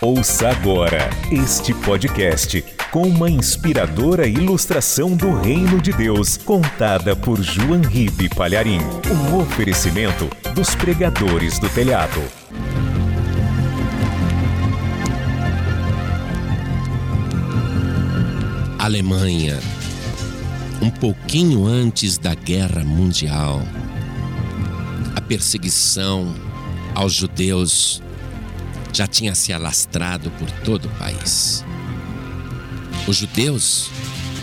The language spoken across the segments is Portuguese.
Ouça agora este podcast com uma inspiradora ilustração do Reino de Deus, contada por João Ribe Palharim. Um oferecimento dos pregadores do telhado. Alemanha, um pouquinho antes da Guerra Mundial, a perseguição aos judeus já tinha se alastrado por todo o país. Os judeus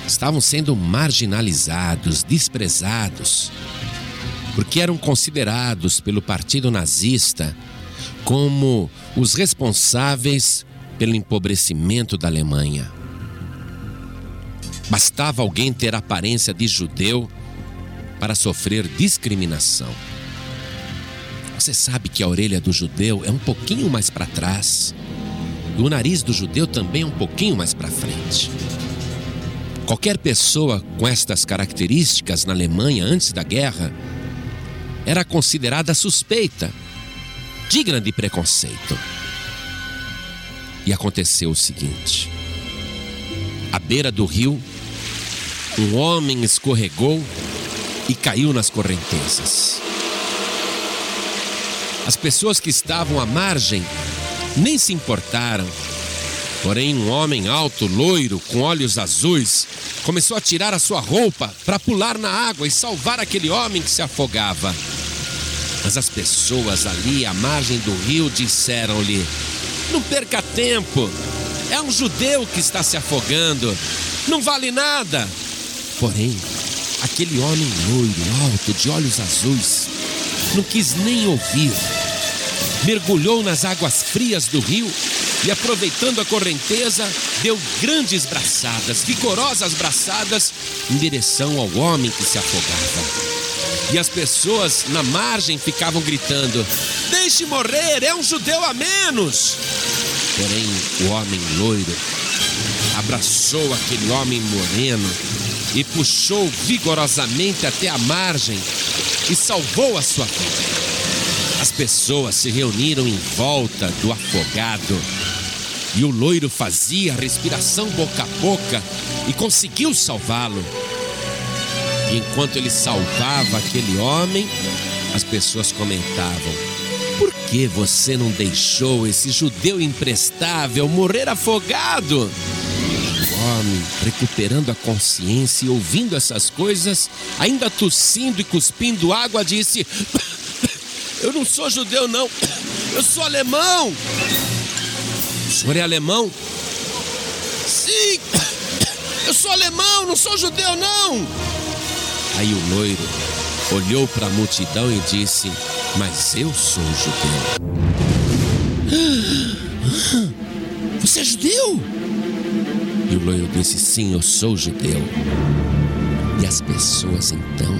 estavam sendo marginalizados, desprezados, porque eram considerados pelo partido nazista como os responsáveis pelo empobrecimento da Alemanha. Bastava alguém ter aparência de judeu para sofrer discriminação. Você sabe que a orelha do judeu é um pouquinho mais para trás. E o nariz do judeu também é um pouquinho mais para frente. Qualquer pessoa com estas características na Alemanha antes da guerra era considerada suspeita, digna de preconceito. E aconteceu o seguinte: à beira do rio, um homem escorregou e caiu nas correntezas. As pessoas que estavam à margem nem se importaram. Porém, um homem alto, loiro, com olhos azuis, começou a tirar a sua roupa para pular na água e salvar aquele homem que se afogava. Mas as pessoas ali à margem do rio disseram-lhe: Não perca tempo, é um judeu que está se afogando, não vale nada. Porém, aquele homem loiro, alto, de olhos azuis, não quis nem ouvir. Mergulhou nas águas frias do rio e, aproveitando a correnteza, deu grandes braçadas, vigorosas braçadas, em direção ao homem que se afogava. E as pessoas na margem ficavam gritando: Deixe morrer, é um judeu a menos. Porém, o homem loiro abraçou aquele homem moreno e puxou vigorosamente até a margem e salvou a sua vida. As pessoas se reuniram em volta do afogado e o loiro fazia a respiração boca a boca e conseguiu salvá-lo. E enquanto ele salvava aquele homem, as pessoas comentavam: Por que você não deixou esse judeu imprestável morrer afogado? homem, recuperando a consciência e ouvindo essas coisas, ainda tossindo e cuspindo água, disse: Eu não sou judeu, não, eu sou alemão. O senhor é alemão? Sim, eu sou alemão, não sou judeu, não. Aí o loiro olhou para a multidão e disse: Mas eu sou judeu. Você é judeu? E o loiro disse: Sim, eu sou judeu. E as pessoas então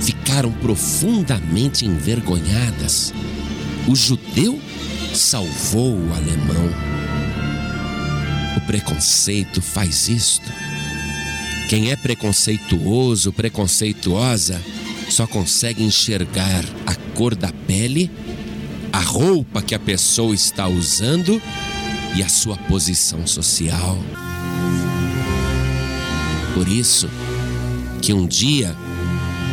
ficaram profundamente envergonhadas. O judeu salvou o alemão. O preconceito faz isto. Quem é preconceituoso, preconceituosa, só consegue enxergar a cor da pele, a roupa que a pessoa está usando e a sua posição social. Por isso que um dia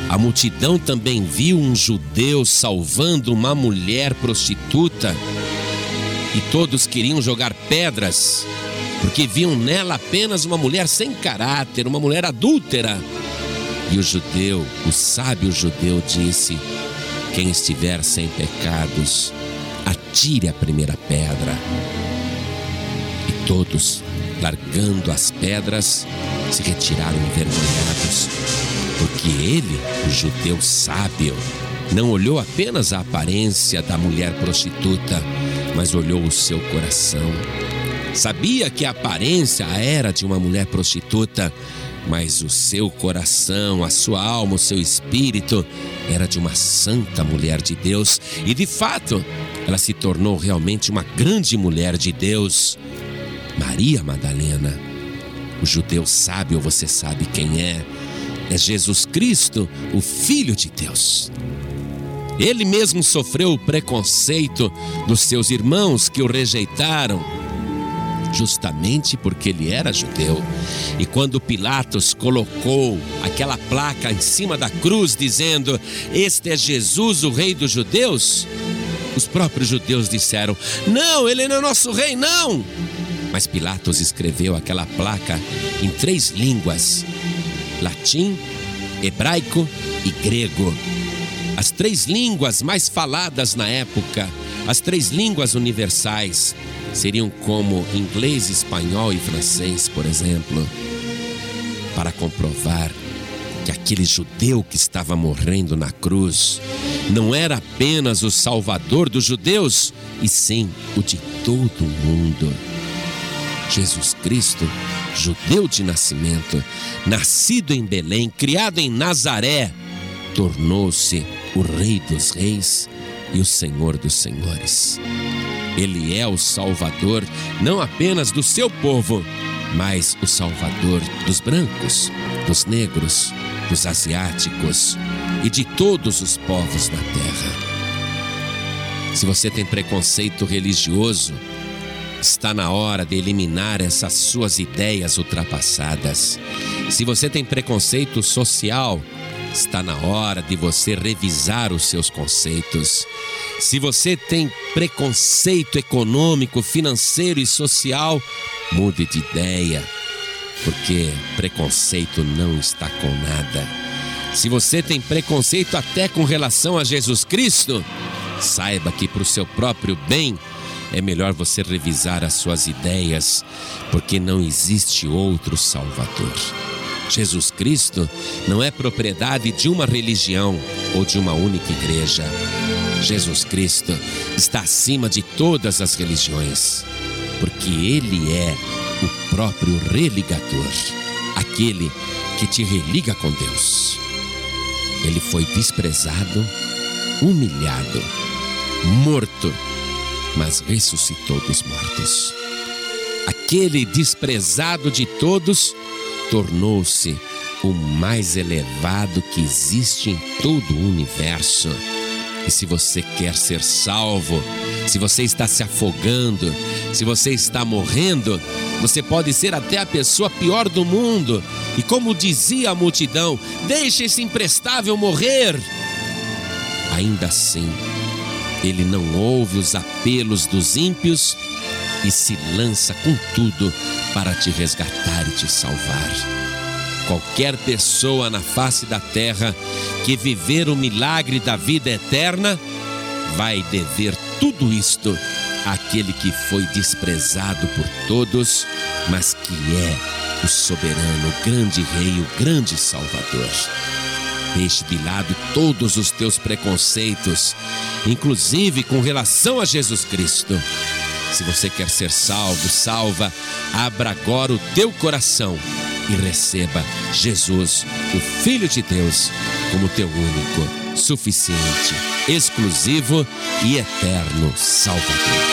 a multidão também viu um judeu salvando uma mulher prostituta e todos queriam jogar pedras porque viam nela apenas uma mulher sem caráter, uma mulher adúltera. E o judeu, o sábio judeu, disse: Quem estiver sem pecados, atire a primeira pedra. E todos largando as pedras, se retiraram envergonhados, porque ele, o judeu sábio, não olhou apenas a aparência da mulher prostituta, mas olhou o seu coração. Sabia que a aparência era de uma mulher prostituta, mas o seu coração, a sua alma, o seu espírito era de uma santa mulher de Deus, e de fato, ela se tornou realmente uma grande mulher de Deus. Maria Madalena. O judeu sábio, você sabe quem é? É Jesus Cristo, o Filho de Deus. Ele mesmo sofreu o preconceito dos seus irmãos que o rejeitaram, justamente porque ele era judeu. E quando Pilatos colocou aquela placa em cima da cruz dizendo: Este é Jesus, o Rei dos Judeus, os próprios judeus disseram: Não, ele não é nosso rei, não! Mas Pilatos escreveu aquela placa em três línguas: latim, hebraico e grego. As três línguas mais faladas na época, as três línguas universais, seriam como inglês, espanhol e francês, por exemplo, para comprovar que aquele judeu que estava morrendo na cruz não era apenas o salvador dos judeus, e sim o de todo o mundo. Jesus Cristo, judeu de nascimento, nascido em Belém, criado em Nazaré, tornou-se o Rei dos Reis e o Senhor dos Senhores. Ele é o Salvador não apenas do seu povo, mas o Salvador dos brancos, dos negros, dos asiáticos e de todos os povos da terra. Se você tem preconceito religioso, está na hora de eliminar essas suas ideias ultrapassadas. Se você tem preconceito social, está na hora de você revisar os seus conceitos. Se você tem preconceito econômico, financeiro e social, mude de ideia porque preconceito não está com nada. Se você tem preconceito até com relação a Jesus Cristo, saiba que para o seu próprio bem é melhor você revisar as suas ideias, porque não existe outro Salvador. Jesus Cristo não é propriedade de uma religião ou de uma única igreja. Jesus Cristo está acima de todas as religiões, porque Ele é o próprio religador, aquele que te religa com Deus. Ele foi desprezado, humilhado, morto, mas ressuscitou dos mortos. Aquele desprezado de todos tornou-se o mais elevado que existe em todo o universo. E se você quer ser salvo, se você está se afogando, se você está morrendo, você pode ser até a pessoa pior do mundo. E como dizia a multidão, deixe esse imprestável morrer. Ainda assim, ele não ouve os apelos dos ímpios e se lança com tudo para te resgatar e te salvar. Qualquer pessoa na face da terra que viver o milagre da vida eterna vai dever tudo isto àquele que foi desprezado por todos, mas que é o soberano, o grande rei, o grande salvador. Deixe de lado todos os teus preconceitos, inclusive com relação a Jesus Cristo. Se você quer ser salvo, salva, abra agora o teu coração e receba Jesus, o Filho de Deus, como teu único, suficiente, exclusivo e eterno Salvador.